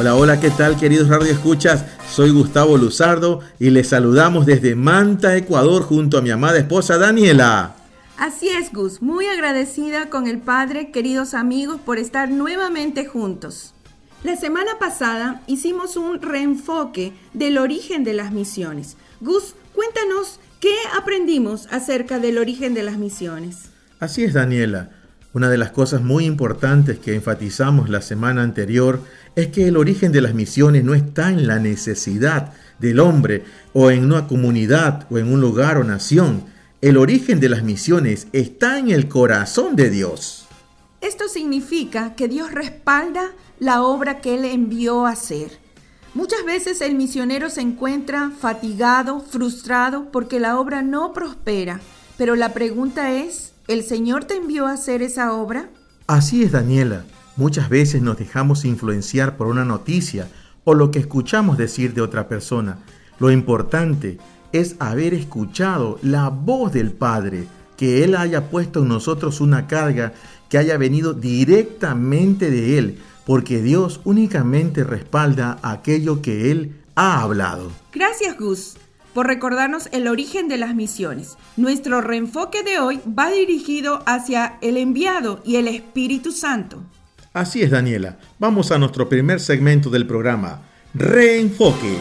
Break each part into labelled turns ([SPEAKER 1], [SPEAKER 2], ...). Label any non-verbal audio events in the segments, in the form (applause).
[SPEAKER 1] Hola, hola, ¿qué tal queridos radio escuchas? Soy Gustavo Luzardo y les saludamos desde Manta, Ecuador, junto a mi amada esposa Daniela.
[SPEAKER 2] Así es, Gus, muy agradecida con el Padre, queridos amigos, por estar nuevamente juntos. La semana pasada hicimos un reenfoque del origen de las misiones. Gus, cuéntanos qué aprendimos acerca del origen de las misiones.
[SPEAKER 1] Así es, Daniela. Una de las cosas muy importantes que enfatizamos la semana anterior es que el origen de las misiones no está en la necesidad del hombre o en una comunidad o en un lugar o nación. El origen de las misiones está en el corazón de Dios.
[SPEAKER 2] Esto significa que Dios respalda la obra que Él envió a hacer. Muchas veces el misionero se encuentra fatigado, frustrado porque la obra no prospera, pero la pregunta es, ¿el Señor te envió a hacer esa obra?
[SPEAKER 1] Así es, Daniela. Muchas veces nos dejamos influenciar por una noticia o lo que escuchamos decir de otra persona. Lo importante es haber escuchado la voz del Padre, que Él haya puesto en nosotros una carga que haya venido directamente de Él, porque Dios únicamente respalda aquello que Él ha hablado.
[SPEAKER 2] Gracias, Gus, por recordarnos el origen de las misiones. Nuestro reenfoque de hoy va dirigido hacia el enviado y el Espíritu Santo.
[SPEAKER 1] Así es, Daniela. Vamos a nuestro primer segmento del programa, Reenfoque.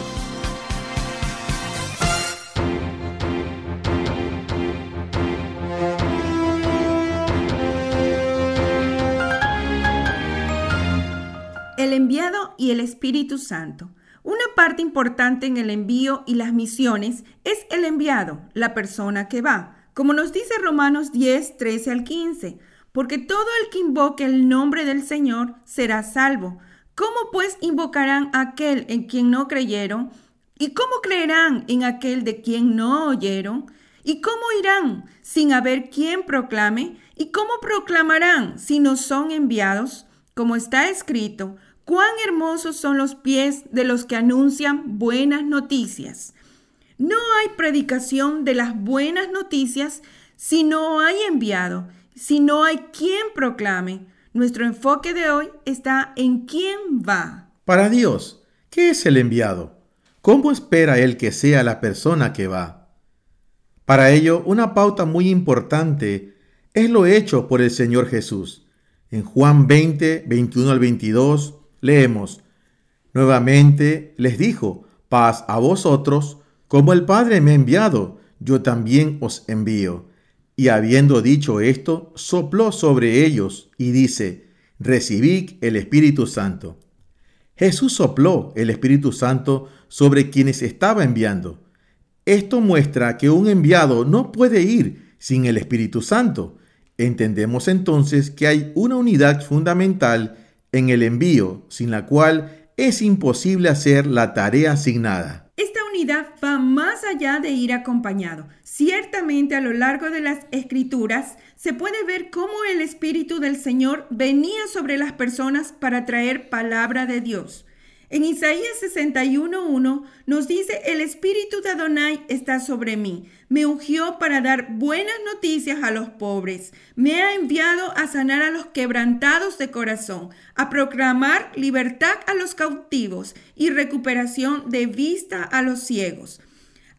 [SPEAKER 2] El enviado y el Espíritu Santo. Una parte importante en el envío y las misiones es el enviado, la persona que va. Como nos dice Romanos 10, 13 al 15, porque todo el que invoque el nombre del Señor será salvo. ¿Cómo pues invocarán a aquel en quien no creyeron? ¿Y cómo creerán en aquel de quien no oyeron? ¿Y cómo irán sin haber quien proclame? ¿Y cómo proclamarán si no son enviados? Como está escrito, cuán hermosos son los pies de los que anuncian buenas noticias. No hay predicación de las buenas noticias si no hay enviado si no hay quien proclame. Nuestro enfoque de hoy está en quién va.
[SPEAKER 1] Para Dios, ¿qué es el enviado? ¿Cómo espera Él que sea la persona que va? Para ello, una pauta muy importante es lo hecho por el Señor Jesús. En Juan 20, 21 al 22, leemos, Nuevamente les dijo, paz a vosotros, como el Padre me ha enviado, yo también os envío. Y habiendo dicho esto, sopló sobre ellos y dice, recibid el Espíritu Santo. Jesús sopló el Espíritu Santo sobre quienes estaba enviando. Esto muestra que un enviado no puede ir sin el Espíritu Santo. Entendemos entonces que hay una unidad fundamental en el envío, sin la cual es imposible hacer la tarea asignada
[SPEAKER 2] va más allá de ir acompañado. Ciertamente a lo largo de las escrituras se puede ver cómo el Espíritu del Señor venía sobre las personas para traer palabra de Dios. En Isaías 61.1 nos dice, el Espíritu de Adonai está sobre mí. Me ungió para dar buenas noticias a los pobres. Me ha enviado a sanar a los quebrantados de corazón, a proclamar libertad a los cautivos y recuperación de vista a los ciegos.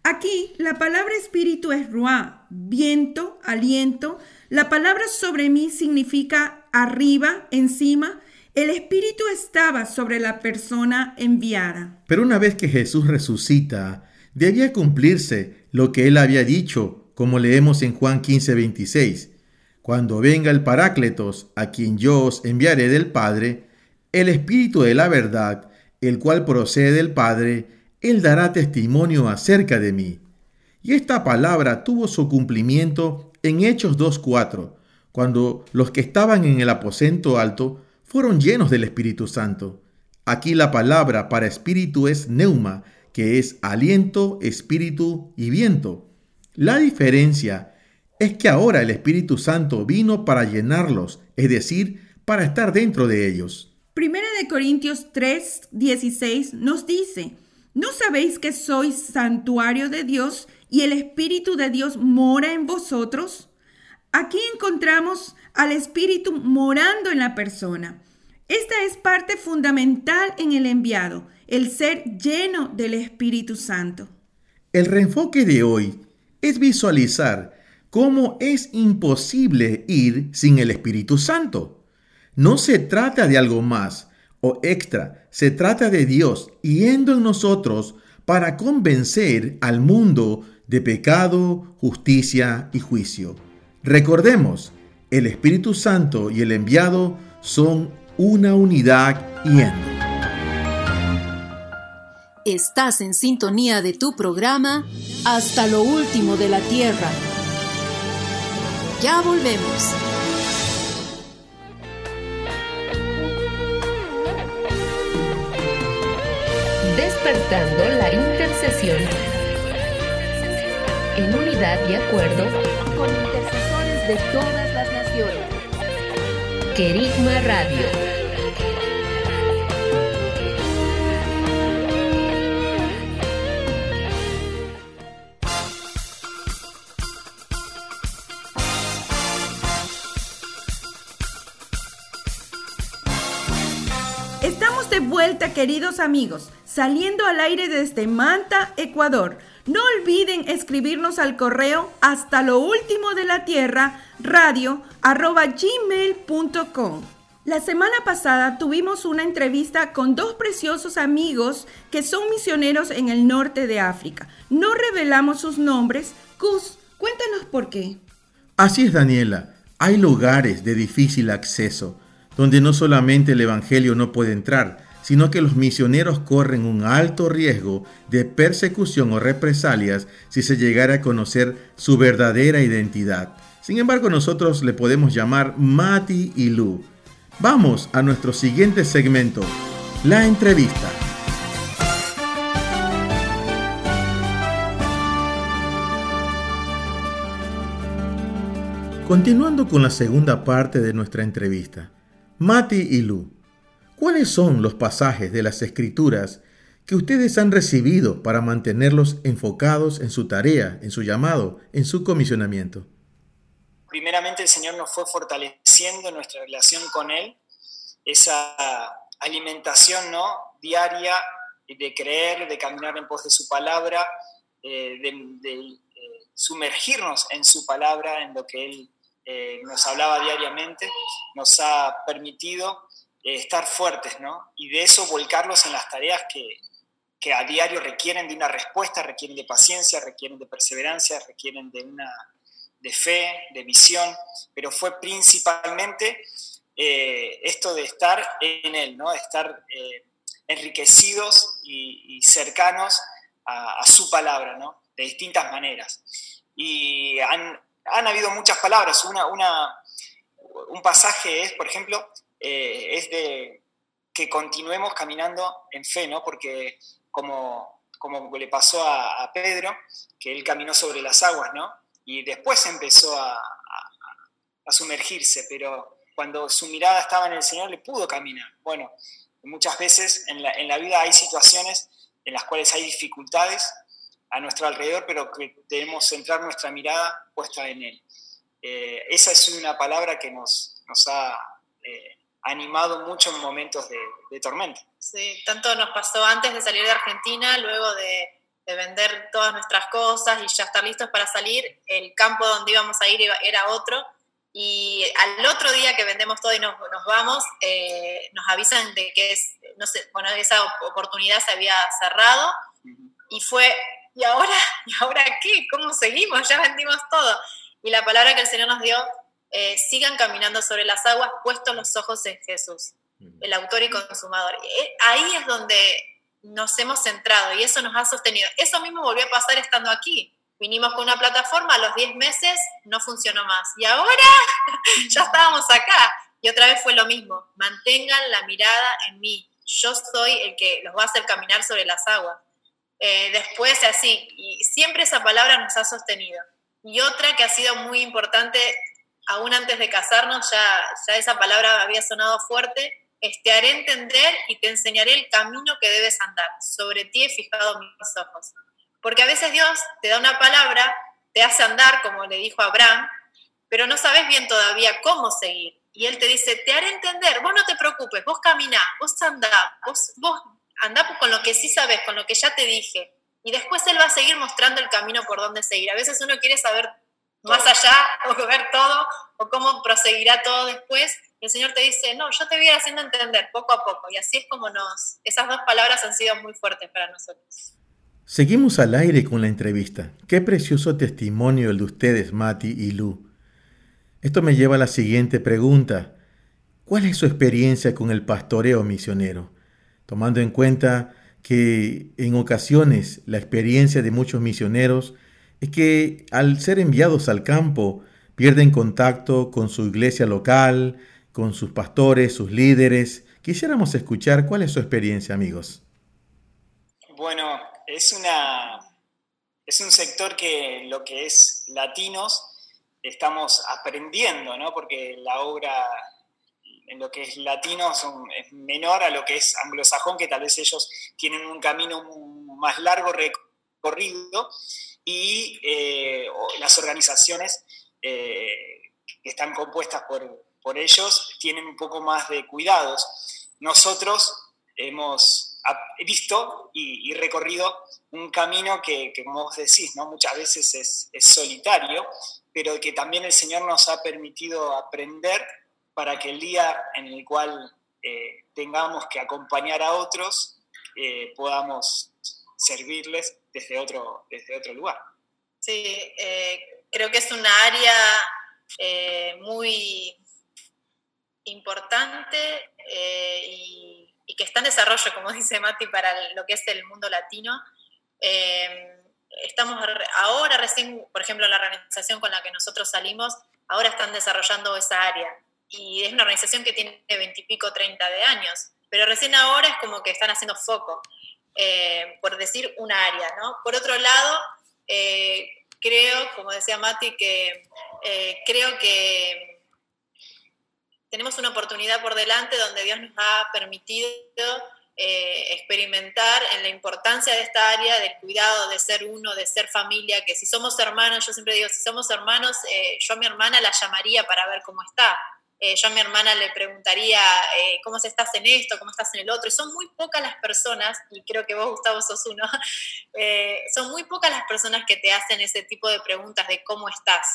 [SPEAKER 2] Aquí la palabra espíritu es ruá, viento, aliento. La palabra sobre mí significa arriba, encima el Espíritu estaba sobre la persona enviada.
[SPEAKER 1] Pero una vez que Jesús resucita, debía cumplirse lo que él había dicho, como leemos en Juan 15, 26. Cuando venga el Parácletos, a quien yo os enviaré del Padre, el Espíritu de la verdad, el cual procede del Padre, él dará testimonio acerca de mí. Y esta palabra tuvo su cumplimiento en Hechos 2.4, cuando los que estaban en el aposento alto fueron llenos del Espíritu Santo. Aquí la palabra para espíritu es neuma, que es aliento, espíritu y viento. La diferencia es que ahora el Espíritu Santo vino para llenarlos, es decir, para estar dentro de ellos.
[SPEAKER 2] Primera de Corintios 3, 16 nos dice, ¿no sabéis que sois santuario de Dios y el Espíritu de Dios mora en vosotros? Aquí encontramos al Espíritu morando en la persona. Esta es parte fundamental en el enviado, el ser lleno del Espíritu Santo.
[SPEAKER 1] El reenfoque de hoy es visualizar cómo es imposible ir sin el Espíritu Santo. No se trata de algo más o extra, se trata de Dios yendo en nosotros para convencer al mundo de pecado, justicia y juicio. Recordemos, el Espíritu Santo y el enviado son una unidad yendo.
[SPEAKER 3] Estás en sintonía de tu programa Hasta lo último de la Tierra. Ya volvemos.
[SPEAKER 4] Despertando la intercesión. En unidad y acuerdo
[SPEAKER 3] Con intercesores de todas las naciones.
[SPEAKER 4] Querigma Radio.
[SPEAKER 2] Estamos de vuelta, queridos amigos, saliendo al aire desde Manta, Ecuador. No olviden escribirnos al correo hasta lo último de la tierra radio arroba gmail.com. La semana pasada tuvimos una entrevista con dos preciosos amigos que son misioneros en el norte de África. No revelamos sus nombres. Cus, cuéntanos por qué.
[SPEAKER 1] Así es, Daniela. Hay lugares de difícil acceso, donde no solamente el Evangelio no puede entrar, sino que los misioneros corren un alto riesgo de persecución o represalias si se llegara a conocer su verdadera identidad. Sin embargo, nosotros le podemos llamar Mati y Lu. Vamos a nuestro siguiente segmento, la entrevista. Continuando con la segunda parte de nuestra entrevista, Mati y Lu, ¿cuáles son los pasajes de las escrituras que ustedes han recibido para mantenerlos enfocados en su tarea, en su llamado, en su comisionamiento?
[SPEAKER 5] primeramente el Señor nos fue fortaleciendo en nuestra relación con Él, esa alimentación ¿no? diaria de creer, de caminar en pos de su palabra, eh, de, de, eh, sumergirnos en su palabra, en lo que Él eh, nos hablaba diariamente, nos ha permitido eh, estar fuertes, ¿no? Y de eso volcarlos en las tareas que, que a diario requieren de una respuesta, requieren de paciencia, requieren de perseverancia, requieren de una de fe, de visión, pero fue principalmente eh, esto de estar en Él, ¿no? estar eh, enriquecidos y, cercanos a, su palabra, ¿no? de distintas maneras. Y han, han habido muchas palabras. Una, un pasaje es, por ejemplo, eh, es de que continuemos caminando en fe, ¿no? porque como, como le pasó a, Pedro, que él caminó sobre las aguas, ¿no? y después empezó a, a, a, sumergirse, pero cuando su mirada estaba en el Señor le pudo caminar. Bueno, muchas veces en la, en la vida hay situaciones en las cuales hay dificultades a nuestro alrededor, pero que debemos centrar nuestra mirada puesta en Él. Eh, esa es una palabra que nos, nos ha eh, animado mucho en momentos de, de tormenta.
[SPEAKER 6] Sí, tanto nos pasó antes de salir de Argentina, luego de de vender todas nuestras cosas y ya estar listos para salir, el campo donde íbamos a ir era otro. Y al otro día que vendemos todo y nos, nos vamos, eh, nos avisan de que es, no sé, bueno, esa oportunidad se había cerrado y fue, ¿y ahora? ¿Y ahora qué? ¿Cómo seguimos? Ya vendimos todo. Y la palabra que el Señor nos dio, eh, sigan caminando sobre las aguas, puestos los ojos en Jesús, el autor y consumador. Eh, ahí es donde nos hemos centrado y eso nos ha sostenido. Eso mismo volvió a pasar estando aquí. Vinimos con una plataforma, a los 10 meses no funcionó más. Y ahora (laughs) ya estábamos acá. y otra vez fue lo mismo, mantengan la mirada en mí, yo soy el que los va a hacer caminar sobre las aguas. Eh, después así, y siempre esa palabra nos ha sostenido. Y otra que ha sido muy importante, aún antes de casarnos, ya, esa palabra había sonado fuerte, es te haré entender y te enseñaré el camino que debes andar. Sobre ti he fijado mis ojos. Porque a veces Dios te da una palabra, te hace andar, como le dijo Abraham, pero no sabes bien todavía cómo seguir. Y Él te dice, te haré entender, vos no te preocupes, vos caminá, vos andá, vos, vos con lo que sí sabes, con lo que ya te dije. Y después Él va a seguir mostrando el camino por donde seguir. A veces uno quiere saber más allá (laughs) o ver todo o cómo proseguirá todo después. El Señor te dice, no, yo te voy haciendo entender poco a poco. Y así es como nos, esas dos palabras han sido muy fuertes para nosotros.
[SPEAKER 1] Seguimos al aire con la entrevista. Qué precioso testimonio el de ustedes, Mati y Lu. Esto me lleva a la siguiente pregunta. ¿Cuál es su experiencia con el pastoreo misionero? Tomando en cuenta que en ocasiones la experiencia de muchos misioneros es que al ser enviados al campo pierden contacto con su iglesia local, con sus pastores, sus líderes. Quisiéramos escuchar cuál es su experiencia, amigos.
[SPEAKER 5] Bueno, es una es un sector que lo que es latinos estamos aprendiendo, ¿no? Porque la obra en lo que es latino es menor a lo que es anglosajón, que tal vez ellos tienen un camino más largo recorrido y eh, las organizaciones eh, que están compuestas por, por ellos tienen un poco más de cuidados. Nosotros hemos visto y, recorrido un camino que, como vos decís, ¿no? muchas veces es, es, solitario, pero que también el Señor nos ha permitido aprender para que el día en el cual eh, tengamos que acompañar a otros, eh, podamos servirles desde otro, desde otro lugar.
[SPEAKER 6] Sí, eh, creo que es una área muy importante y, que está en desarrollo, como (laughs) dice Mati, para lo que es el mundo latino estamos ahora recién, por ejemplo, la organización con la que nosotros salimos, ahora están desarrollando esa área. Y es una organización que tiene veintipico, treinta de años, pero recién ahora es como que están haciendo foco, eh, por decir una área, ¿no? Por otro lado, eh, creo, como decía Mati, que eh, creo que tenemos una oportunidad por delante donde Dios nos ha permitido experimentar en la importancia de esta área, del cuidado, de ser uno, de ser familia, que si somos hermanos, yo siempre digo, si somos hermanos, yo a mi hermana la llamaría para ver cómo está. Eh, yo a mi hermana le preguntaría cómo estás en esto, cómo estás en el otro. Y son muy pocas las personas, y creo que vos, Gustavo, sos uno, (laughs) son muy pocas las personas que te hacen ese tipo de preguntas de cómo estás.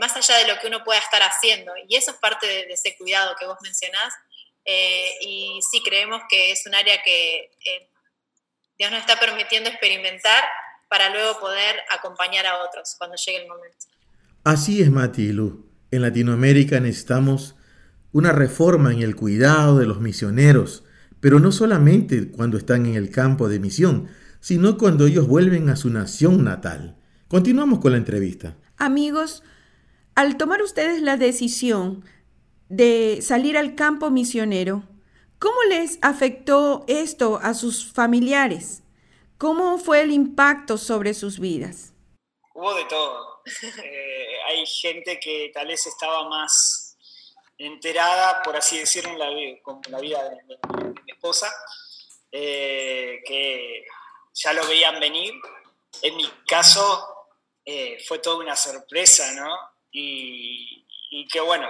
[SPEAKER 6] más allá de lo que uno pueda estar haciendo. Y eso es parte de, ese cuidado que vos mencionás. Eh, y sí creemos que es un área que eh, Dios nos está permitiendo experimentar para luego poder acompañar a otros cuando llegue el momento.
[SPEAKER 1] Así es, Mati y Lu. En Latinoamérica necesitamos una reforma en el cuidado de los misioneros, pero no solamente cuando están en el campo de misión, sino cuando ellos vuelven a su nación natal. Continuamos con la entrevista.
[SPEAKER 2] Amigos, al tomar ustedes la decisión de salir al campo misionero, ¿cómo les afectó esto a sus familiares? ¿Cómo fue el impacto sobre sus vidas?
[SPEAKER 5] Hubo de todo. Eh, hay gente que tal vez estaba más enterada, por así decirlo, en la, vida de, mi esposa, eh, que ya lo veían venir. En mi caso eh, fue toda una sorpresa, ¿no? Y, y que bueno,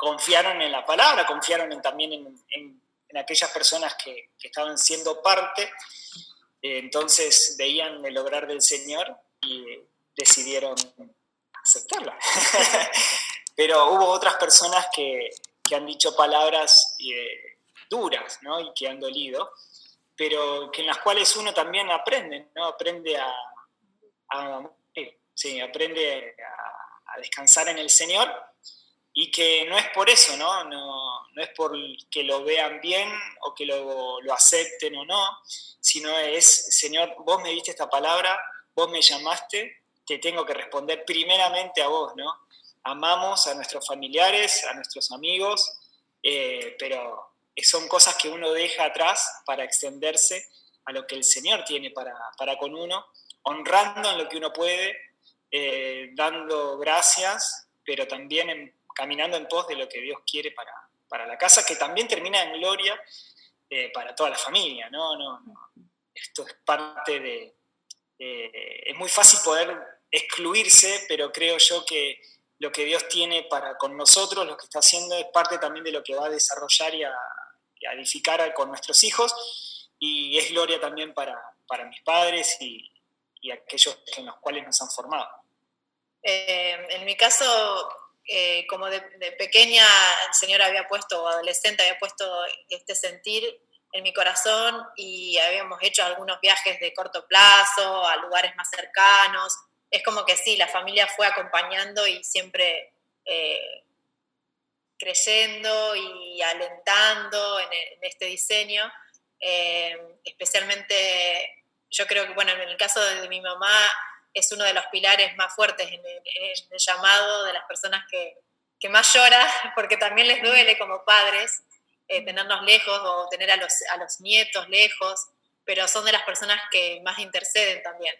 [SPEAKER 5] confiaron en la palabra, confiaron también en, aquellas personas que, estaban siendo parte, eh, entonces veían el obrar del Señor y decidieron aceptarla. (laughs) Pero hubo otras personas que, han dicho palabras eh, duras ¿no? y que han dolido, pero que en las cuales uno también aprende, ¿no? aprende a, sí, aprende a descansar en el Señor y que no es por eso, ¿no? No, no es por que lo vean bien o que lo, lo, acepten o no, sino es, Señor, vos me diste esta palabra, vos me llamaste, te tengo que responder primeramente a vos, ¿no? amamos a nuestros familiares, a nuestros amigos, eh, pero son cosas que uno deja atrás para extenderse a lo que el Señor tiene para, para con uno, honrando en lo que uno puede, eh, dando gracias, pero también caminando en pos de lo que Dios quiere para, para la casa, que también termina en gloria eh, para toda la familia, ¿no? No, no. Esto es parte de... es muy fácil poder excluirse, pero creo yo que lo que Dios tiene para con nosotros, lo que está haciendo, es parte también de lo que va a desarrollar y a, edificar con nuestros hijos, y es gloria también para, para mis padres y, y, aquellos en los cuales nos han formado.
[SPEAKER 6] Eh, en mi caso, eh, como de, pequeña, el Señor había puesto, o adolescente, había puesto este sentir en mi corazón y habíamos hecho algunos viajes de corto plazo a lugares más cercanos es como que sí, la familia fue acompañando y siempre eh, creyendo y alentando en, este diseño. Eh, especialmente, yo creo que, bueno, en el caso de mi mamá es uno de los pilares más fuertes en el, llamado de las personas que, más llora, (laughs) porque también les duele como padres eh, tenernos lejos o tener a los, a los nietos lejos, pero son de las personas que más interceden también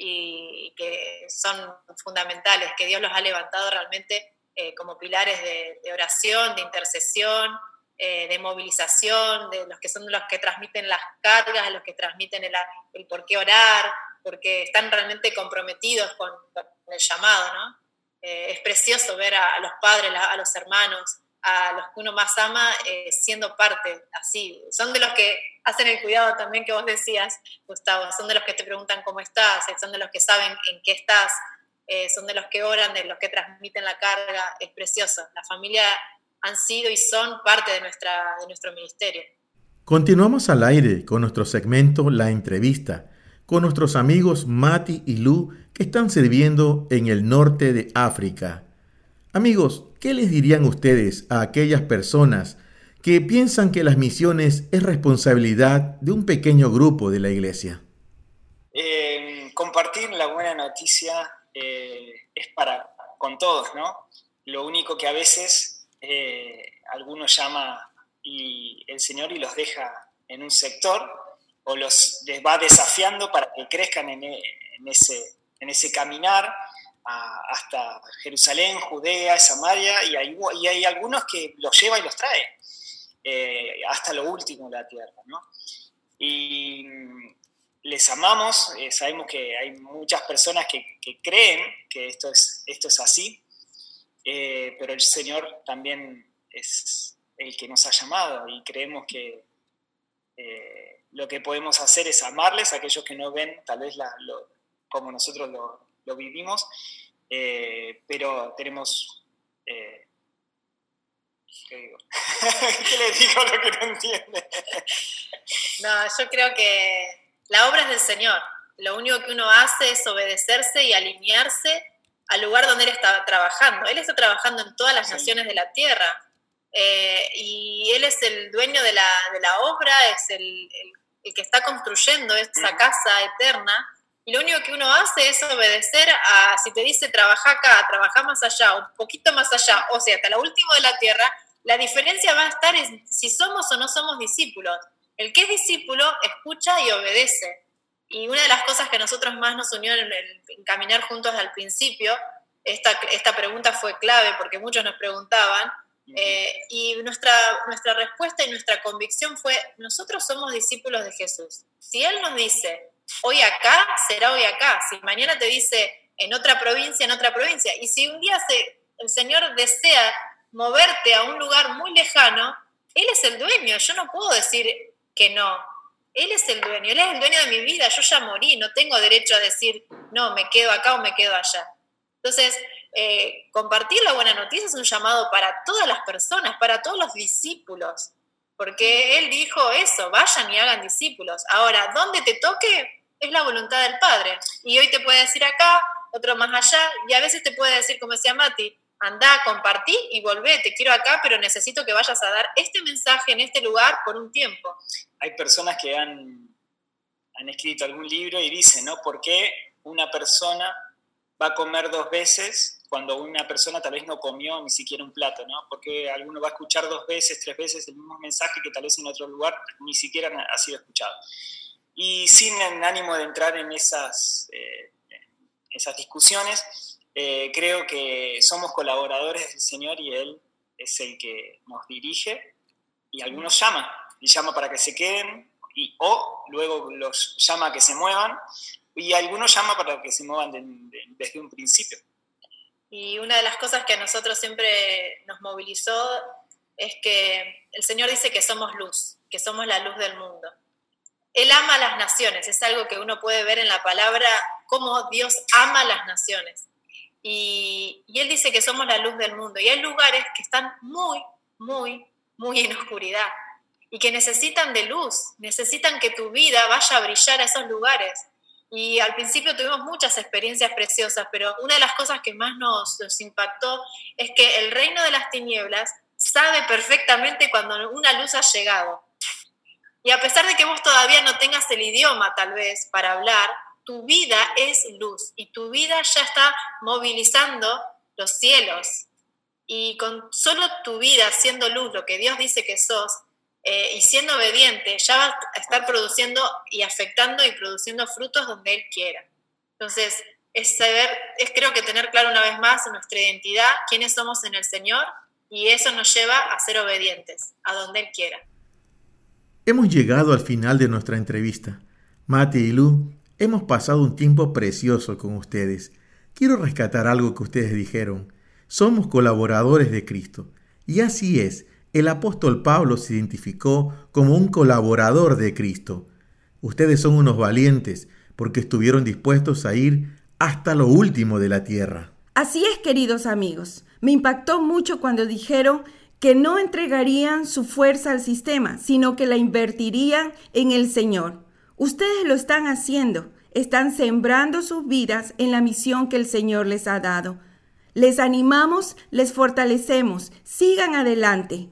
[SPEAKER 6] y que son fundamentales, que Dios los ha levantado realmente eh, como pilares de, oración, de intercesión, eh, de movilización, de los que son los que transmiten las cargas, los que transmiten el, el por qué orar, porque están realmente comprometidos con, el llamado, ¿no? Eh, es precioso ver a, los padres, a los hermanos, a los que uno más ama siendo parte así. Son de los que hacen el cuidado también que vos decías, Gustavo, son de los que te preguntan cómo estás, eh, son de los que saben en qué estás, eh, son de los que oran, de los que transmiten la carga, es precioso. La familia han sido y son parte de, nuestra, de nuestro ministerio.
[SPEAKER 1] Continuamos al aire con nuestro segmento La entrevista, con nuestros amigos Mati y Lu que están sirviendo en el norte de África. Amigos, ¿qué les dirían ustedes a aquellas personas que piensan que las misiones es responsabilidad de un pequeño grupo de la iglesia?
[SPEAKER 5] Eh, compartir la buena noticia eh, es para con todos, ¿no? Lo único que a veces eh, algunos llama y el Señor y los deja en un sector o los les va desafiando para que crezcan en, ese, en ese caminar hasta Jerusalén, Judea, Samaria, y hay, algunos que los lleva y los trae. Eh, hasta lo último de la tierra. ¿no? Y mm, les amamos, eh, sabemos que hay muchas personas que, creen que esto es, esto es así, eh, pero el Señor también es el que nos ha llamado y creemos que lo que podemos hacer es amarles a aquellos que no ven tal vez como nosotros lo, lo vivimos, pero tenemos ¿Qué digo? (laughs) ¿Qué le digo lo que no entiende?
[SPEAKER 6] no, yo creo que la obra es del Señor. Lo único que uno hace es obedecerse y alinearse al lugar donde Él está trabajando. Él está trabajando en todas las naciones de la tierra. Eh, y Él es el dueño de la, de la obra, es el, el, que está construyendo esa casa eterna. Y lo único que uno hace es obedecer a, si te dice trabaja acá, trabaja más allá, un poquito más allá, o sea, hasta la última de la tierra, la diferencia va a estar en si somos o no somos discípulos. El que es discípulo escucha y obedece. Y una de las cosas que nosotros más nos unió en, caminar juntos al principio, esta, esta, pregunta fue clave porque muchos nos preguntaban, eh, y nuestra, nuestra respuesta y nuestra convicción fue, nosotros somos discípulos de Jesús. Si Él nos dice, hoy acá, será hoy acá. Si mañana te dice, en otra provincia, en otra provincia. Y si un día el Señor desea moverte a un lugar muy lejano, Él es el dueño, yo no puedo decir que no. Él es el dueño, Él es el dueño de mi vida, yo ya morí, no tengo derecho a decir, no, me quedo acá o me quedo allá. Entonces, eh, compartir la buena noticia es un llamado para todas las personas, para todos los discípulos, porque Él dijo eso, vayan y hagan discípulos. Ahora, donde te toque es la voluntad del Padre. Y hoy te puede decir acá, otro más allá, y a veces te puede decir, como decía Mati, anda, compartí y volvé, te quiero acá, pero necesito que vayas a dar este mensaje en este lugar por un tiempo.
[SPEAKER 5] Hay personas que han, han escrito algún libro y dicen, ¿no? ¿Por qué una persona va a comer dos veces cuando una persona tal vez no comió ni siquiera un plato, ¿no? Porque alguno va a escuchar dos veces, tres veces el mismo mensaje que tal vez en otro lugar ni siquiera ha sido escuchado. Y sin el ánimo de entrar en esas, eh, esas discusiones, eh, creo que somos colaboradores del Señor y Él es el que nos dirige y algunos llama, y llama para que se queden, y, o luego los llama a que se muevan, y algunos llama para que se muevan desde un principio.
[SPEAKER 6] Y una de las cosas que a nosotros siempre nos movilizó es que el Señor dice que somos luz, que somos la luz del mundo. Él ama a las naciones, es algo que uno puede ver en la palabra, cómo Dios ama a las naciones. Y, y, Él dice que somos la luz del mundo. Y hay lugares que están muy, muy, muy en oscuridad y que necesitan de luz, necesitan que tu vida vaya a brillar a esos lugares. Y al principio tuvimos muchas experiencias preciosas, pero una de las cosas que más nos, impactó es que el reino de las tinieblas sabe perfectamente cuando una luz ha llegado. Y a pesar de que vos todavía no tengas el idioma tal vez para hablar, tu vida es luz y tu vida ya está movilizando los cielos. Y con solo tu vida siendo luz, lo que Dios dice que sos, eh, y siendo obediente, ya va a estar produciendo y afectando y produciendo frutos donde Él quiera. Entonces, es saber, es creo que tener claro una vez más nuestra identidad, quiénes somos en el Señor, y eso nos lleva a ser obedientes, a donde Él quiera.
[SPEAKER 1] Hemos llegado al final de nuestra entrevista. Mati y Lu, hemos pasado un tiempo precioso con ustedes. Quiero rescatar algo que ustedes dijeron. Somos colaboradores de Cristo. Y así es, el apóstol Pablo se identificó como un colaborador de Cristo. Ustedes son unos valientes porque estuvieron dispuestos a ir hasta lo último de la tierra.
[SPEAKER 2] Así es, queridos amigos. Me impactó mucho cuando dijeron que no entregarían su fuerza al sistema, sino que la invertirían en el Señor. Ustedes lo están haciendo, están sembrando sus vidas en la misión que el Señor les ha dado. Les animamos, les fortalecemos, sigan adelante.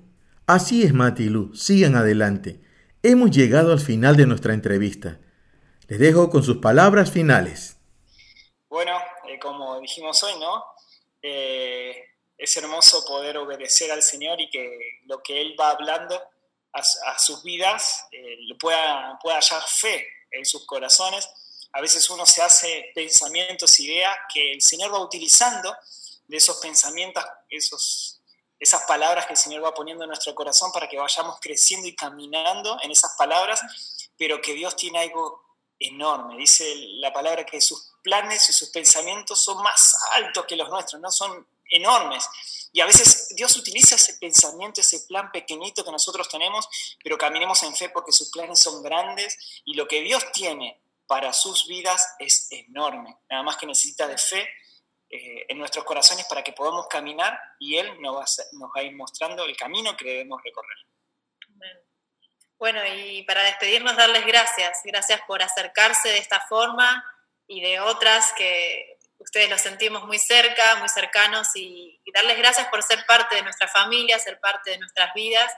[SPEAKER 1] Así es, Mati y Lu, sigan adelante. Hemos llegado al final de nuestra entrevista. Les dejo con sus palabras finales.
[SPEAKER 5] Bueno, eh, como dijimos hoy, ¿no? Eh, es hermoso poder obedecer al Señor y que lo que Él va hablando a, sus vidas eh, pueda, pueda hallar fe en sus corazones. A veces uno se hace pensamientos, ideas que el Señor va utilizando de esos pensamientos, esos esas palabras que el Señor va poniendo en nuestro corazón para que vayamos creciendo y caminando en esas palabras, pero que Dios tiene algo enorme. Dice la palabra que sus planes y sus pensamientos son más altos que los nuestros, no son enormes. Y a veces Dios utiliza ese pensamiento, ese plan pequeñito que nosotros tenemos, pero caminemos en fe porque sus planes son grandes y lo que Dios tiene para sus vidas es enorme. Nada más que necesita de fe eh, en nuestros corazones para que podamos caminar y Él va, a, nos va a ir mostrando el camino que debemos recorrer.
[SPEAKER 6] Bueno, y para despedirnos, darles gracias. Gracias por acercarse de esta forma y de otras que ustedes los sentimos muy cerca, muy cercanos, y, darles gracias por ser parte de nuestra familia, ser parte de nuestras vidas.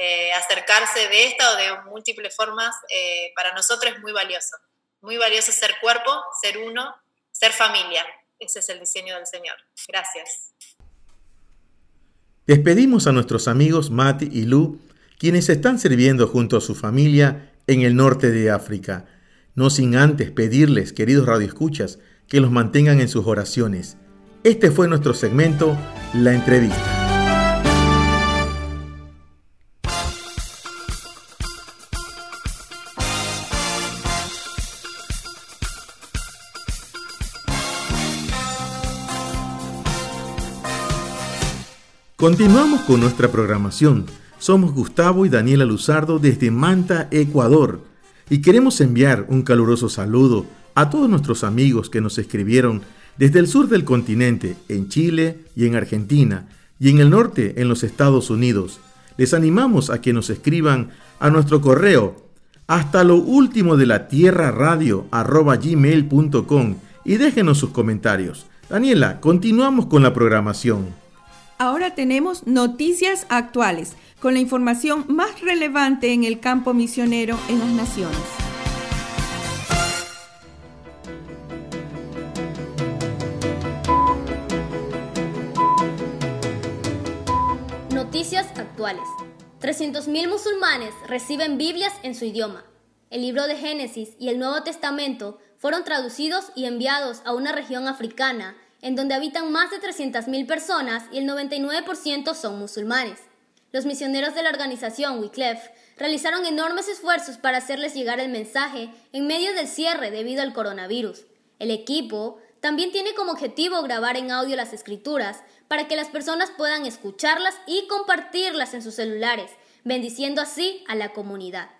[SPEAKER 6] Eh, acercarse de esta o de múltiples formas, eh, para nosotros es muy valioso. Muy valioso ser cuerpo, ser uno, ser familia. Ese es el diseño del Señor. Gracias.
[SPEAKER 1] Despedimos a nuestros amigos Mati y Lu, quienes están sirviendo junto a su familia en el norte de África, no sin antes pedirles, queridos radioescuchas, que los mantengan en sus oraciones. Este fue nuestro segmento, La entrevista. Continuamos con nuestra programación. Somos Gustavo y Daniela Luzardo desde Manta, Ecuador, y queremos enviar un caluroso saludo a todos nuestros amigos que nos escribieron desde el sur del continente, en Chile y en Argentina, y en el norte en los Estados Unidos. Les animamos a que nos escriban a nuestro correo hasta lo último de la tierra radio gmail.com y déjenos sus comentarios. Daniela, continuamos con la programación.
[SPEAKER 2] Ahora tenemos noticias actuales con la información más relevante en el campo misionero en las naciones.
[SPEAKER 7] Noticias actuales. 300.000 musulmanes reciben Biblias en su idioma. El libro de Génesis y el Nuevo Testamento fueron traducidos y enviados a una región africana en donde habitan más de 300.000 personas y el 99% son musulmanes. Los misioneros de la organización Wycliffe realizaron enormes esfuerzos para hacerles llegar el mensaje en medio del cierre debido al coronavirus. El equipo también tiene como objetivo grabar en audio las escrituras para que las personas puedan escucharlas y compartirlas en sus celulares, bendiciendo así a la comunidad.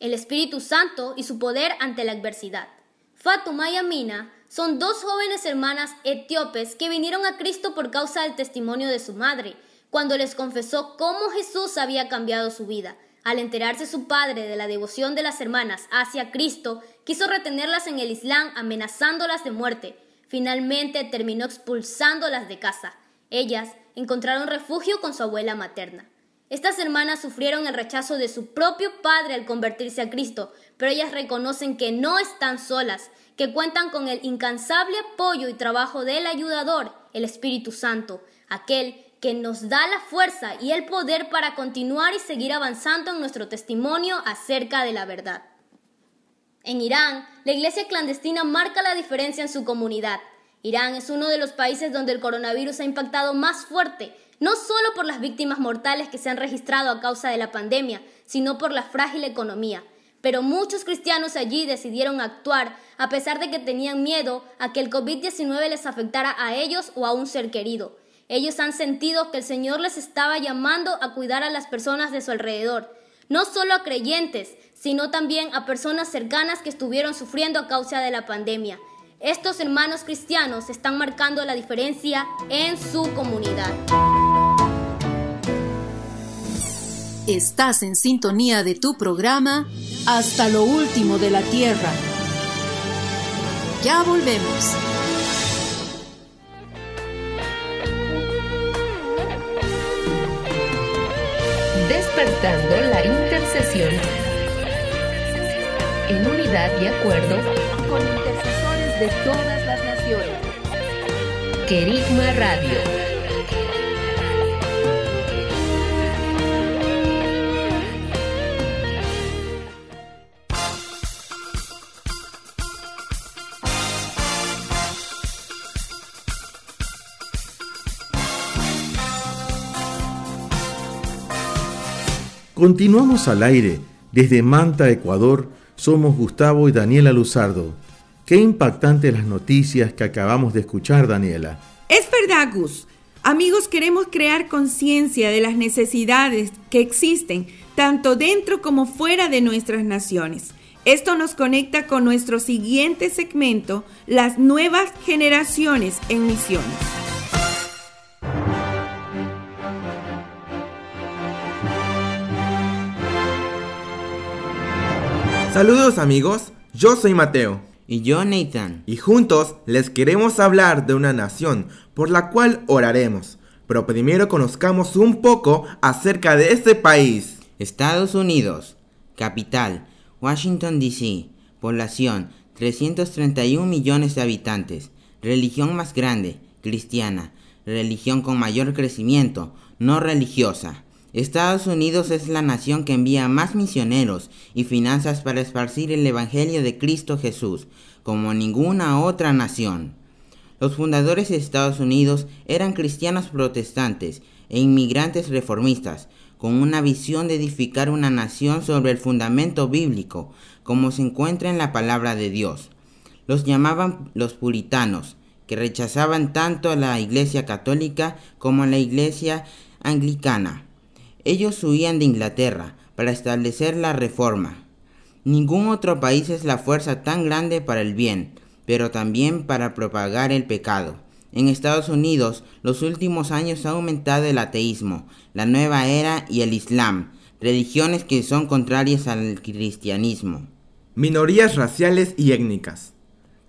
[SPEAKER 7] El Espíritu Santo y su poder ante la adversidad. Fatuma y Amina son dos jóvenes hermanas etíopes que vinieron a Cristo por causa del testimonio de su madre, cuando les confesó cómo Jesús había cambiado su vida. Al enterarse su padre de la devoción de las hermanas hacia Cristo, quiso retenerlas en el Islam amenazándolas de muerte. Finalmente terminó expulsándolas de casa. Ellas encontraron refugio con su abuela materna. Estas hermanas sufrieron el rechazo de su propio padre al convertirse a Cristo, pero ellas reconocen que no están solas, que cuentan con el incansable apoyo y trabajo del ayudador, el Espíritu Santo, aquel que nos da la fuerza y el poder para continuar y seguir avanzando en nuestro testimonio acerca de la verdad. En Irán, la iglesia clandestina marca la diferencia en su comunidad. Irán es uno de los países donde el coronavirus ha impactado más fuerte, no solo por las víctimas mortales que se han registrado a causa de la pandemia, sino por la frágil economía. Pero muchos cristianos allí decidieron actuar a pesar de que tenían miedo a que el COVID-19 les afectara a ellos o a un ser querido. Ellos han sentido que el Señor les estaba llamando a cuidar a las personas de su alrededor, no solo a creyentes, sino también a personas cercanas que estuvieron sufriendo a causa de la pandemia. Estos hermanos cristianos están marcando la diferencia en su comunidad.
[SPEAKER 3] Estás en sintonía de tu programa Hasta lo último de la Tierra. Ya volvemos.
[SPEAKER 4] despertando la intercesión en unidad y acuerdo
[SPEAKER 3] con intercesores de todas las naciones.
[SPEAKER 4] Querigma Radio
[SPEAKER 1] Continuamos al aire. Desde Manta, Ecuador, somos Gustavo y Daniela Luzardo. Qué impactantes las noticias que acabamos de escuchar, Daniela.
[SPEAKER 2] Es verdad, Gus. Amigos, queremos crear conciencia de las necesidades que existen tanto dentro como fuera de nuestras naciones. Esto nos conecta con nuestro siguiente segmento, las nuevas generaciones en misiones.
[SPEAKER 8] Saludos amigos, yo soy Mateo.
[SPEAKER 9] Y yo Nathan.
[SPEAKER 8] Y juntos les queremos hablar de una nación por la cual oraremos. Pero primero conozcamos un poco acerca de este país.
[SPEAKER 9] Estados Unidos. Capital. Washington, D.C. Población. 331 millones de habitantes. Religión más grande. Cristiana. Religión con mayor crecimiento. No religiosa. Estados Unidos es la nación que envía más misioneros y finanzas para esparcir el Evangelio de Cristo Jesús, como ninguna otra nación. Los fundadores de Estados Unidos eran cristianos protestantes e inmigrantes reformistas, con una visión de edificar una nación sobre el fundamento bíblico, como se encuentra en la palabra de Dios. Los llamaban los puritanos, que rechazaban tanto a la Iglesia católica como a la Iglesia anglicana. Ellos huían de Inglaterra para establecer la reforma. Ningún otro país es la fuerza tan grande para el bien, pero también para propagar el pecado. En Estados Unidos, los últimos años ha aumentado el ateísmo, la nueva era y el Islam, religiones que son contrarias al cristianismo.
[SPEAKER 8] Minorías raciales y étnicas.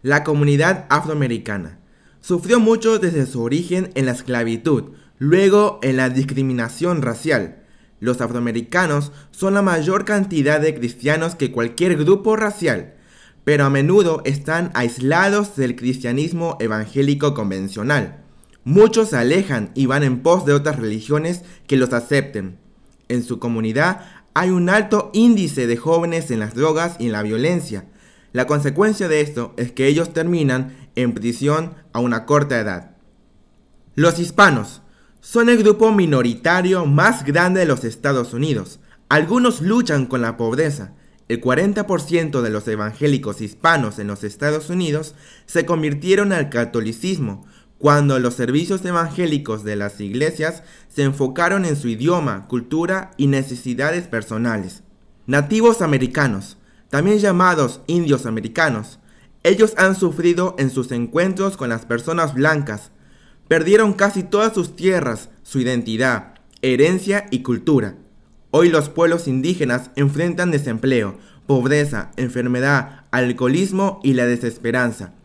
[SPEAKER 8] La comunidad afroamericana sufrió mucho desde su origen en la esclavitud, luego en la discriminación racial, los afroamericanos son la mayor cantidad de cristianos que cualquier grupo racial, pero a menudo están aislados del cristianismo evangélico convencional. Muchos se alejan y van en pos de otras religiones que los acepten. En su comunidad hay un alto índice de jóvenes en las drogas y en la violencia. La consecuencia de esto es que ellos terminan en prisión a una corta edad. Los hispanos son el grupo minoritario más grande de los Estados Unidos. Algunos luchan con la pobreza. El 40% de los evangélicos hispanos en los Estados Unidos se convirtieron al catolicismo cuando los servicios evangélicos de las iglesias se enfocaron en su idioma, cultura y necesidades personales. Nativos americanos, también llamados indios americanos, ellos han sufrido en sus encuentros con las personas blancas, perdieron casi todas sus tierras, su identidad, herencia y cultura. Hoy los pueblos indígenas enfrentan desempleo, pobreza, enfermedad, alcoholismo y la desesperanza.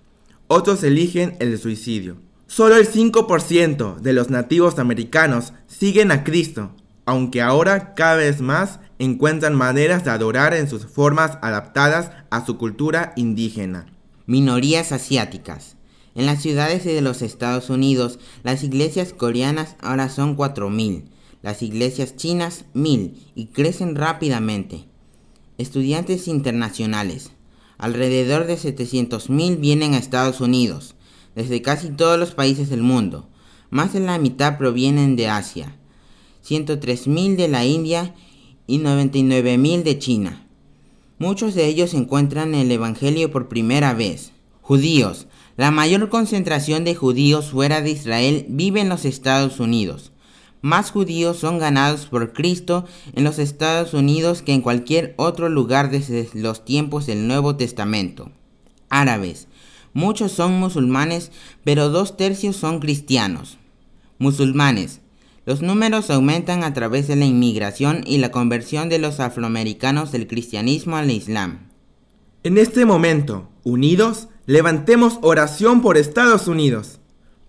[SPEAKER 8] Otros eligen el suicidio. Solo el 5% de los nativos americanos siguen a Cristo, aunque ahora cada vez más encuentran maneras de adorar en sus formas adaptadas a su cultura indígena.
[SPEAKER 9] Minorías asiáticas. En las ciudades de los Estados Unidos, las iglesias coreanas ahora son 4.000, las iglesias chinas 1.000 y crecen rápidamente. Estudiantes internacionales. Alrededor de 700.000 vienen a Estados Unidos desde casi todos los países del mundo. Más de la mitad provienen de Asia, 103.000 de la India y 99.000 de China. Muchos de ellos encuentran el Evangelio por primera vez. Judíos. La mayor concentración de judíos fuera de Israel vive en los Estados Unidos. Más judíos son ganados por Cristo en los Estados Unidos que en cualquier otro lugar desde los tiempos del Nuevo Testamento. Árabes. Muchos son musulmanes, pero dos tercios son cristianos. Musulmanes. Los números aumentan a través de la inmigración y la conversión de los afroamericanos del cristianismo al islam.
[SPEAKER 8] En este momento, unidos, levantemos oración por Estados Unidos.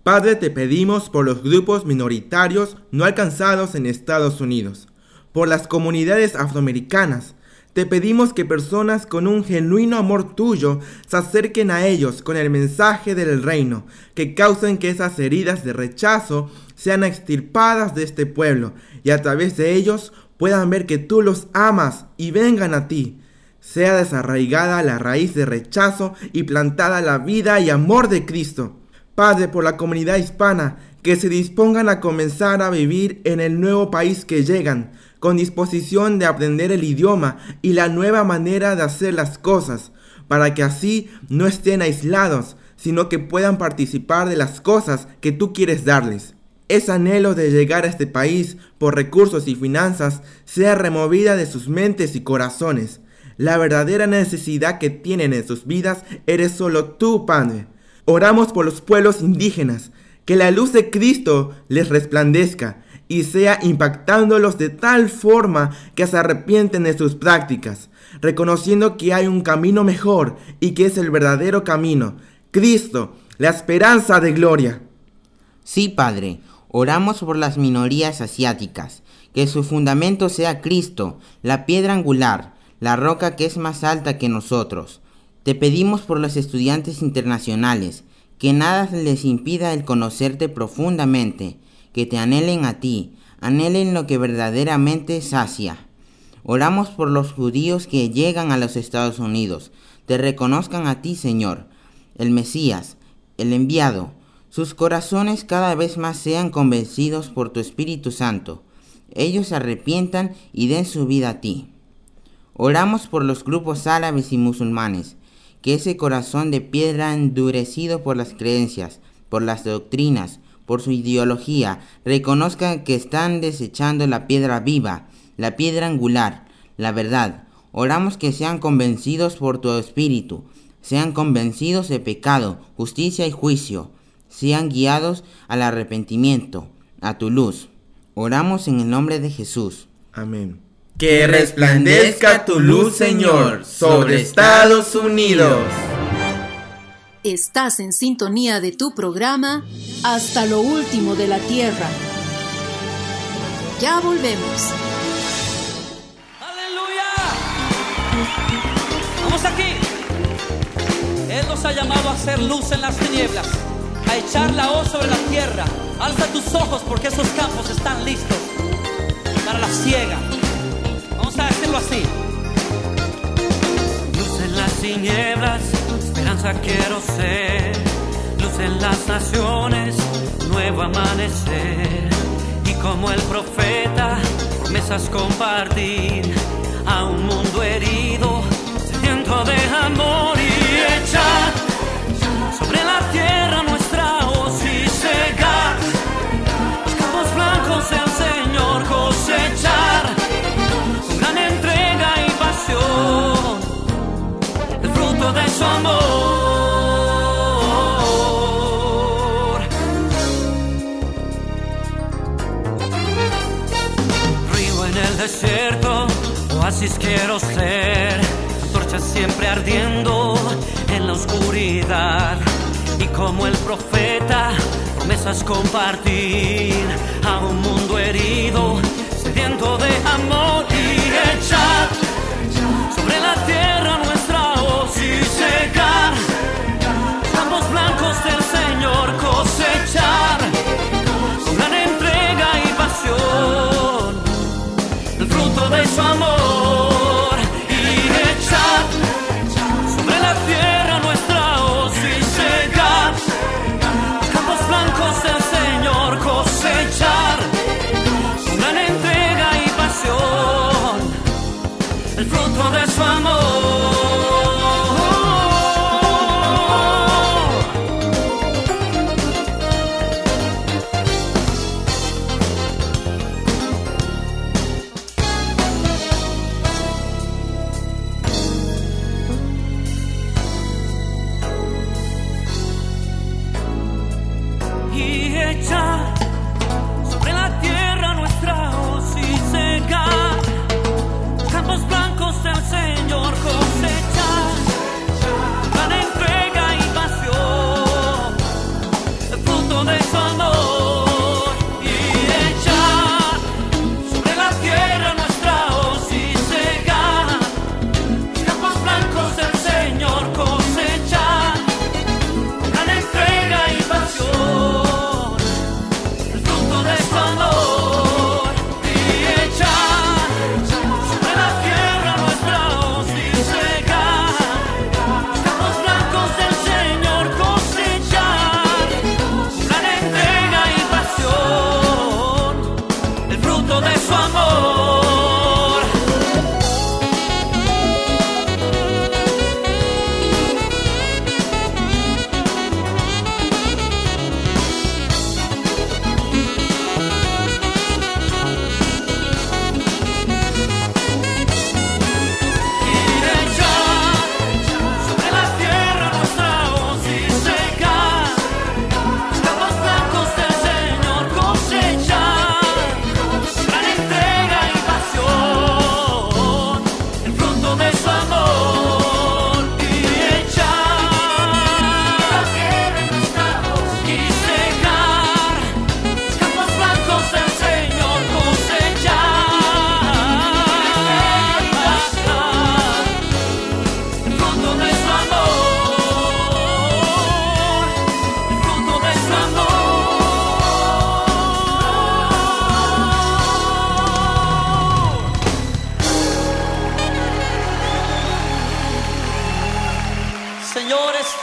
[SPEAKER 8] Padre, te pedimos por los grupos minoritarios no alcanzados en Estados Unidos, por las comunidades afroamericanas, te pedimos que personas con un genuino amor tuyo se acerquen a ellos con el mensaje del reino, que causen que esas heridas de rechazo sean extirpadas de este pueblo y a través de ellos puedan ver que tú los amas y vengan a ti. Sea desarraigada la raíz de rechazo y plantada la vida y amor de Cristo. Padre, por la comunidad hispana, que se dispongan a comenzar a vivir en el nuevo país que llegan, con disposición de aprender el idioma y la nueva manera de hacer las cosas, para que así no estén aislados, sino que puedan participar de las cosas que tú quieres darles. Ese anhelo de llegar a este país por recursos y finanzas sea removida de sus mentes y corazones. La verdadera necesidad que tienen en sus vidas eres solo tú, Padre. Oramos por los pueblos indígenas, que la luz de Cristo les resplandezca y sea impactándolos de tal forma que se arrepienten de sus prácticas, reconociendo que hay un camino mejor y que es el verdadero camino, Cristo, la esperanza de gloria.
[SPEAKER 9] Sí, Padre, oramos por las minorías asiáticas, que su fundamento sea Cristo, la piedra angular, la roca que es más alta que nosotros. Te pedimos por los estudiantes internacionales, que nada les impida el conocerte profundamente, que te anhelen a ti, anhelen lo que verdaderamente sacia. Oramos por los judíos que llegan a los Estados Unidos, te reconozcan a ti, Señor, el Mesías, el enviado, sus corazones cada vez más sean convencidos por tu Espíritu Santo, ellos arrepientan y den su vida a ti. Oramos por los grupos árabes y musulmanes, que ese corazón de piedra endurecido por las creencias, por las doctrinas, por su ideología, reconozcan que están desechando la piedra viva, la piedra angular, la verdad. Oramos que sean convencidos por tu espíritu, sean convencidos de pecado, justicia y juicio, sean guiados al arrepentimiento, a tu luz. Oramos en el nombre de Jesús.
[SPEAKER 8] Amén. Que resplandezca tu luz, Señor, sobre Estados Unidos.
[SPEAKER 3] Estás en sintonía de tu programa Hasta lo último de la Tierra. Ya volvemos.
[SPEAKER 10] ¡Aleluya! Vamos aquí. Él nos ha llamado a hacer luz en las tinieblas. a echar la hoz sobre la tierra. Alza tus ojos porque esos campos están listos para la siega. Vamos a decirlo así.
[SPEAKER 11] Luz en las tinieblas, esperanza quiero ser. Luz en las naciones, nuevo amanecer. Y como el profeta, promesas compartir a un mundo herido, sediento de amor y echar promesas compartir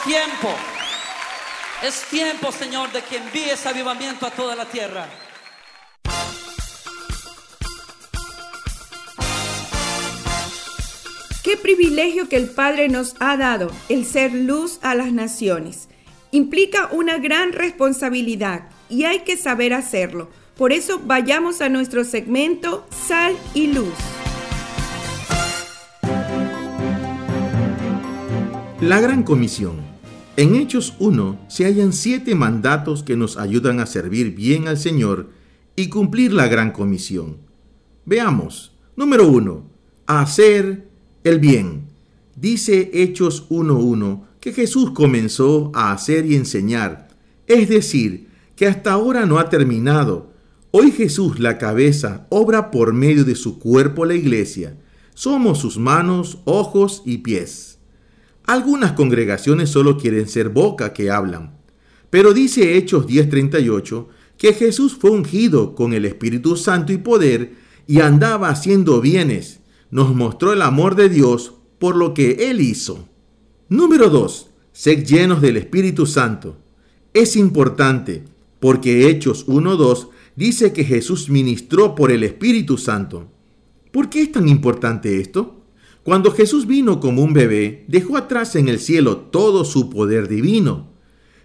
[SPEAKER 10] tiempo. Es tiempo, Señor, de que envíes avivamiento a toda la tierra.
[SPEAKER 2] Qué privilegio que el Padre nos ha dado, el ser luz a las naciones. Implica una gran responsabilidad y hay que saber hacerlo. Por eso vayamos a nuestro segmento Sal y Luz.
[SPEAKER 1] La Gran Comisión. En Hechos 1 se hallan siete mandatos que nos ayudan a servir bien al Señor y cumplir la Gran Comisión. Veamos. Número 1. Hacer el bien. Dice Hechos 1.1 que Jesús comenzó a hacer y enseñar, es decir, que hasta ahora no ha terminado. Hoy Jesús, la cabeza, obra por medio de su cuerpo la iglesia. Somos sus manos, ojos y pies. Algunas congregaciones solo quieren ser boca que hablan, Pero dice Hechos 10:38 que Jesús fue ungido con el Espíritu Santo y poder y andaba haciendo bienes. Nos mostró el amor de Dios por lo que Él hizo. Número 2. Sed llenos del Espíritu Santo. Es importante porque Hechos 1.2 dice que Jesús ministró por el Espíritu Santo. ¿Por qué es tan importante esto? Cuando Jesús vino como un bebé, dejó atrás en el cielo todo su poder divino.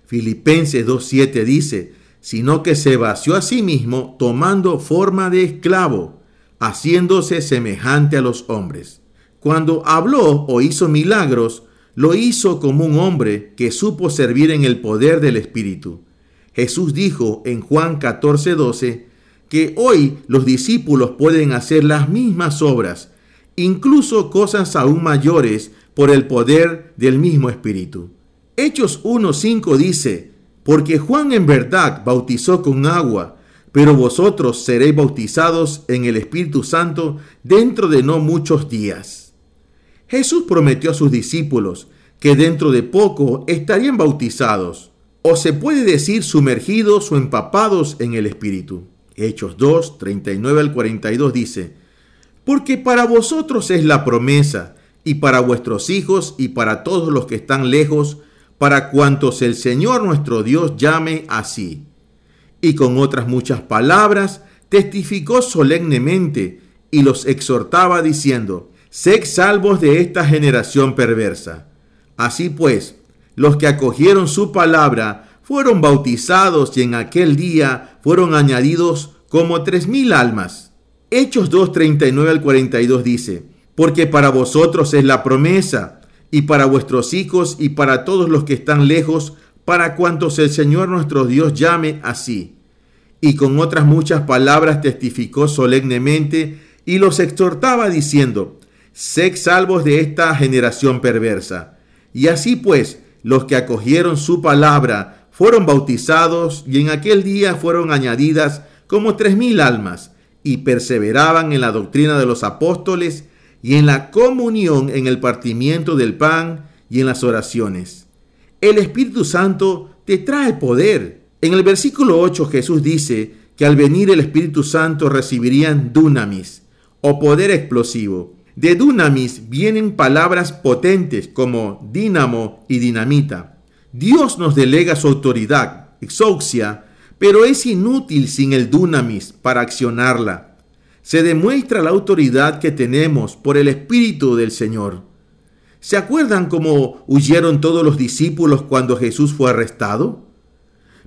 [SPEAKER 1] Filipenses 2.7 dice, sino que se vació a sí mismo tomando forma de esclavo, haciéndose semejante a los hombres. Cuando habló o hizo milagros, lo hizo como un hombre que supo servir en el poder del Espíritu. Jesús dijo en Juan 14:12 que hoy los discípulos pueden hacer las mismas obras, incluso cosas aún mayores por el poder del mismo Espíritu. Hechos 1:5 dice, porque Juan en verdad bautizó con agua, pero vosotros seréis bautizados en el Espíritu Santo dentro de no muchos días. Jesús prometió a sus discípulos que dentro de poco estarían bautizados, o se puede decir sumergidos o empapados en el Espíritu. Hechos 2, 39 al 42 dice, Porque para vosotros es la promesa, y para vuestros hijos y para todos los que están lejos, para cuantos el Señor nuestro Dios llame así. Y con otras muchas palabras testificó solemnemente y los exhortaba diciendo, Sed salvos de esta generación perversa. Así pues, los que acogieron su palabra fueron bautizados y en aquel día fueron añadidos como tres mil almas. Hechos 2, 39 al 42 dice, Porque para vosotros es la promesa, y para vuestros hijos y para todos los que están lejos, para cuantos el Señor nuestro Dios llame así. Y con otras muchas palabras testificó solemnemente y los exhortaba diciendo, Sed salvos de esta generación perversa. Y así pues, los que acogieron su palabra fueron bautizados y en aquel día fueron añadidas como tres mil almas y perseveraban en la doctrina de los apóstoles y en la comunión en el partimiento del pan y en las oraciones. El Espíritu Santo te trae poder. En el versículo 8 Jesús dice que al venir el Espíritu Santo recibirían dunamis o poder explosivo. De dunamis vienen palabras potentes como dínamo y dinamita. Dios nos delega su autoridad, exousia, pero es inútil sin el dunamis para accionarla se demuestra la autoridad que tenemos por el Espíritu del Señor. ¿Se acuerdan cómo huyeron todos los discípulos cuando Jesús fue arrestado?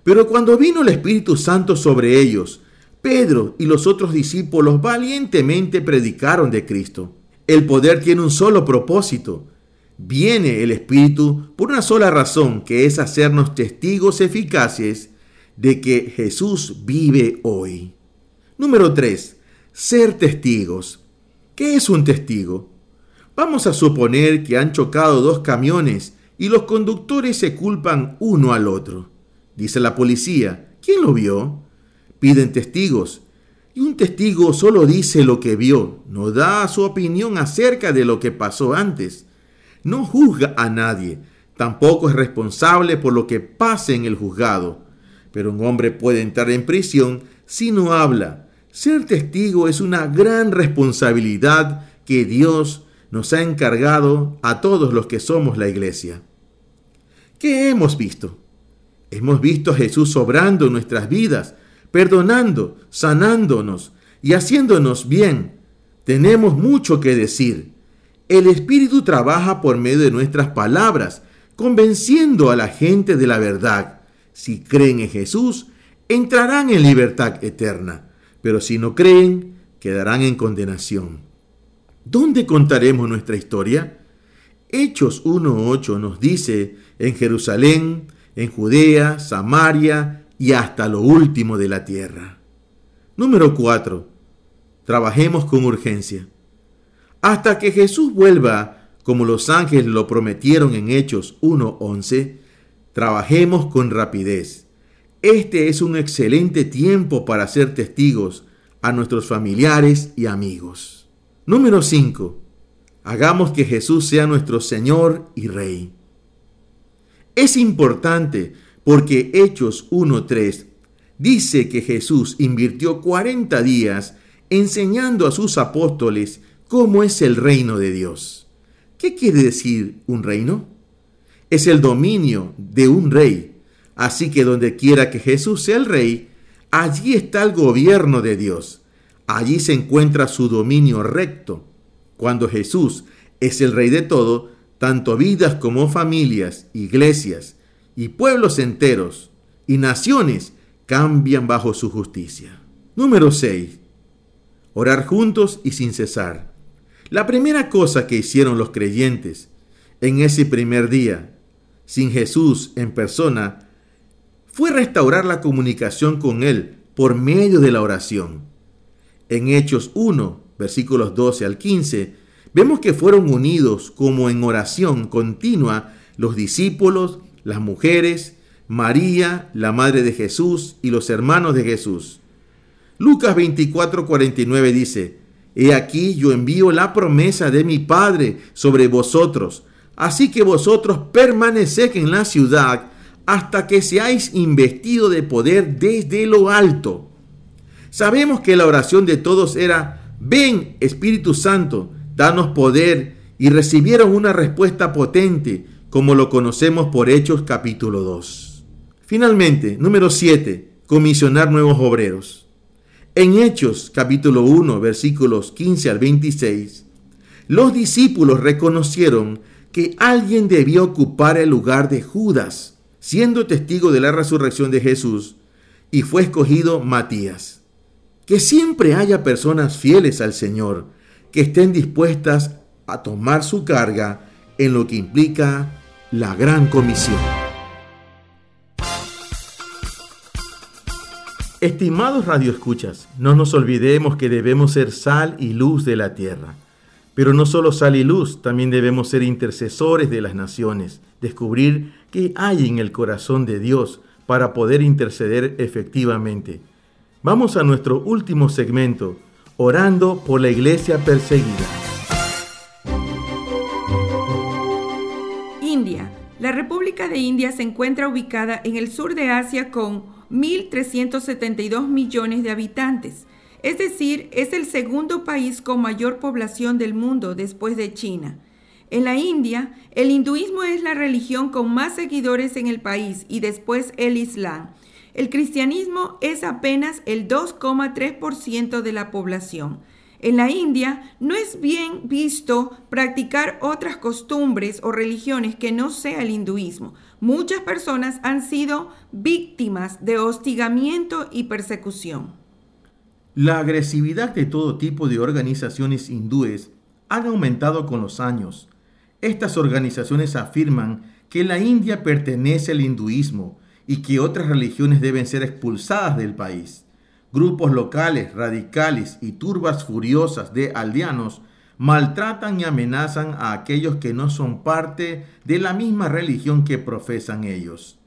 [SPEAKER 1] Pero cuando vino el Espíritu Santo sobre ellos, Pedro y los otros discípulos valientemente predicaron de Cristo. El poder tiene un solo propósito. Viene el Espíritu por una sola razón, que es hacernos testigos eficaces de que Jesús vive hoy. Número 3 ser testigos. ¿Qué es un testigo? Vamos a suponer que han chocado dos camiones y los conductores se culpan uno al otro. Dice la policía, ¿quién lo vio? Piden testigos. Y un testigo solo dice lo que vio, no da su opinión acerca de lo que pasó antes. No juzga a nadie, tampoco es responsable por lo que pase en el juzgado. Pero un hombre puede entrar en prisión si no habla, ser testigo es una gran responsabilidad que Dios nos ha encargado a todos los que somos la iglesia. ¿Qué hemos visto? Hemos visto a Jesús obrando en nuestras vidas, perdonando, sanándonos y haciéndonos bien. Tenemos mucho que decir. El Espíritu trabaja por medio de nuestras palabras, convenciendo a la gente de la verdad. Si creen en Jesús, entrarán en libertad eterna pero si no creen, quedarán en condenación. ¿Dónde contaremos nuestra historia? Hechos 1.8 nos dice, en Jerusalén, en Judea, Samaria y hasta lo último de la tierra. Número 4. Trabajemos con urgencia. Hasta que Jesús vuelva, como los ángeles lo prometieron en Hechos 1.11, trabajemos con rapidez. Este es un excelente tiempo para ser testigos a nuestros familiares y amigos. Número 5. Hagamos que Jesús sea nuestro Señor y Rey. Es importante porque Hechos 1.3 dice que Jesús invirtió 40 días enseñando a sus apóstoles cómo es el reino de Dios. ¿Qué quiere decir un reino? Es el dominio de un rey. Así que donde quiera que Jesús sea el rey, allí está el gobierno de Dios. Allí se encuentra su dominio recto. Cuando Jesús es el rey de todo, tanto vidas como familias, iglesias y pueblos enteros y naciones cambian bajo su justicia. Número 6. Orar juntos y sin cesar. La primera cosa que hicieron los creyentes en ese primer día, sin Jesús en persona, fue restaurar la comunicación con Él por medio de la oración. En Hechos 1, versículos 12 al 15, vemos que fueron unidos como en oración continua los discípulos, las mujeres, María, la madre de Jesús y los hermanos de Jesús. Lucas 24, 49 dice, He aquí yo envío la promesa de mi Padre sobre vosotros, así que vosotros permaneced en la ciudad hasta que seáis investido de poder desde lo alto. Sabemos que la oración de todos era, ven Espíritu Santo, danos poder, y recibieron una respuesta potente, como lo conocemos por Hechos capítulo 2. Finalmente, número 7, comisionar nuevos obreros. En Hechos capítulo 1, versículos 15 al 26, los discípulos reconocieron que alguien debía ocupar el lugar de Judas, siendo testigo de la resurrección de Jesús, y fue escogido Matías. Que siempre haya personas fieles al Señor, que estén dispuestas a tomar su carga en lo que implica la gran comisión. Estimados radioescuchas, no nos olvidemos que debemos ser sal y luz de la tierra. Pero no solo sal y luz, también debemos ser intercesores de las naciones, descubrir qué hay en el corazón de Dios para poder interceder efectivamente. Vamos a nuestro último segmento, orando por la iglesia perseguida.
[SPEAKER 2] India. La República de India se encuentra ubicada en el sur de Asia con 1.372 millones de habitantes. Es decir, es el segundo país con mayor población del mundo después de China. En la India, el hinduismo es la religión con más seguidores en el país y después el Islam. El cristianismo es apenas el 2,3% de la población. En la India no es bien visto practicar otras costumbres o religiones que no sea el hinduismo. Muchas personas han sido víctimas de hostigamiento y persecución.
[SPEAKER 1] La agresividad de todo tipo de organizaciones hindúes han aumentado con los años. Estas organizaciones afirman que la India pertenece al hinduismo y que otras religiones deben ser expulsadas del país grupos locales, radicales y turbas furiosas de aldeanos maltratan y amenazan a aquellos que no son parte de la misma religión que profesan ellos.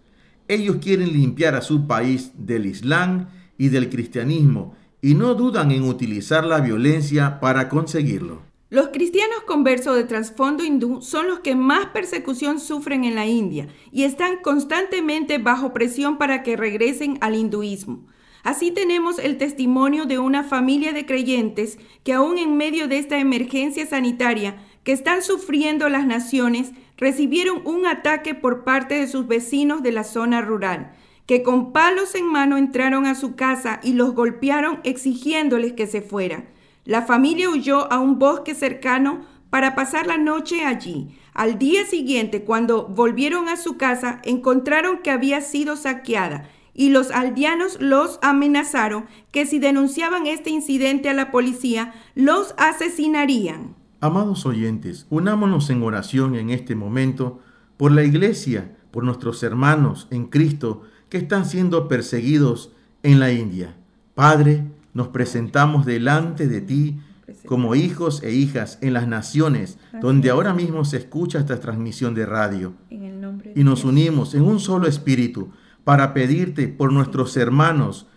[SPEAKER 1] Ellos quieren limpiar a su país del Islam y del cristianismo y no dudan en utilizar la violencia para conseguirlo.
[SPEAKER 2] Los cristianos conversos de trasfondo hindú son los que más persecución sufren en la India y están constantemente bajo presión para que regresen al hinduismo. Así tenemos el testimonio de una familia de creyentes que aún en medio de esta emergencia sanitaria que están sufriendo las naciones, recibieron un ataque por parte de sus vecinos de la zona rural, que con palos en mano entraron a su casa y los golpearon exigiéndoles que se fueran. La familia huyó a un bosque cercano para pasar la noche allí. Al día siguiente, cuando volvieron a su casa, encontraron que había sido saqueada y los aldeanos los amenazaron que si denunciaban este incidente a la policía, los asesinarían.
[SPEAKER 1] Amados oyentes, unámonos en oración en este momento por la iglesia, por nuestros hermanos en Cristo que están siendo perseguidos en la India. Padre, nos presentamos delante de ti como hijos e hijas en las naciones donde ahora mismo se escucha esta transmisión de radio. y nos unimos en un solo espíritu para pedirte por nuestros hermanos,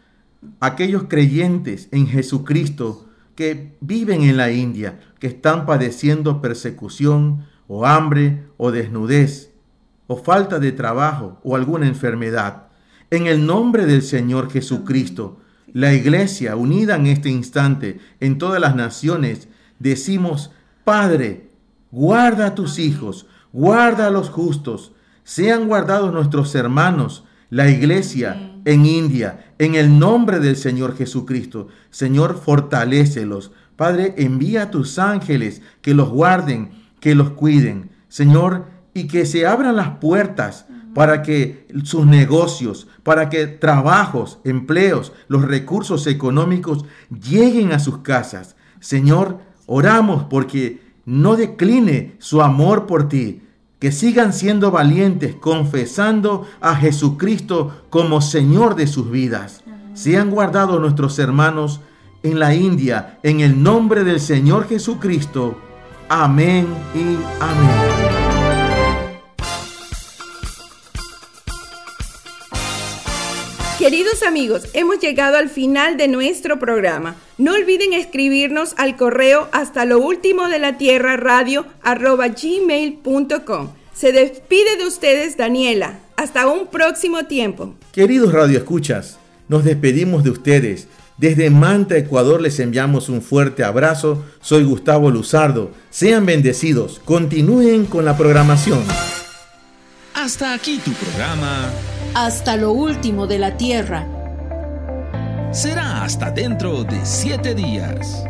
[SPEAKER 1] aquellos creyentes en Jesucristo que viven en la India, que están padeciendo persecución o hambre o desnudez. o falta de trabajo o alguna enfermedad. En el nombre del Señor Jesucristo, la iglesia unida en este instante en todas las naciones, decimos, Padre, guarda a tus hijos, guarda a los justos, sean guardados nuestros hermanos, la iglesia en India, en el nombre del Señor Jesucristo. Señor, fortalécelos. Padre, envía a tus ángeles que los guarden, que los cuiden. Señor, y que se abran las puertas para que sus negocios, para que trabajos, empleos, los recursos económicos lleguen a sus casas. Señor, oramos porque no decline su amor por ti, que sigan siendo valientes, confesando a Jesucristo como Señor de sus vidas. Sean guardados nuestros hermanos en la India, en el nombre del Señor Jesucristo. Amén y amén.
[SPEAKER 2] Queridos amigos, hemos llegado al final de nuestro programa. No olviden escribirnos al correo hasta lo último de la tierra radio arroba gmail.com. Se despide de ustedes Daniela. Hasta un próximo tiempo.
[SPEAKER 1] Queridos radioescuchas, nos despedimos de ustedes. Desde Manta, Ecuador, les enviamos un fuerte abrazo. Soy Gustavo Luzardo. Sean bendecidos. Continúen con la programación.
[SPEAKER 12] Hasta aquí tu programa
[SPEAKER 3] hasta lo último de la tierra.
[SPEAKER 12] Será hasta dentro de siete días.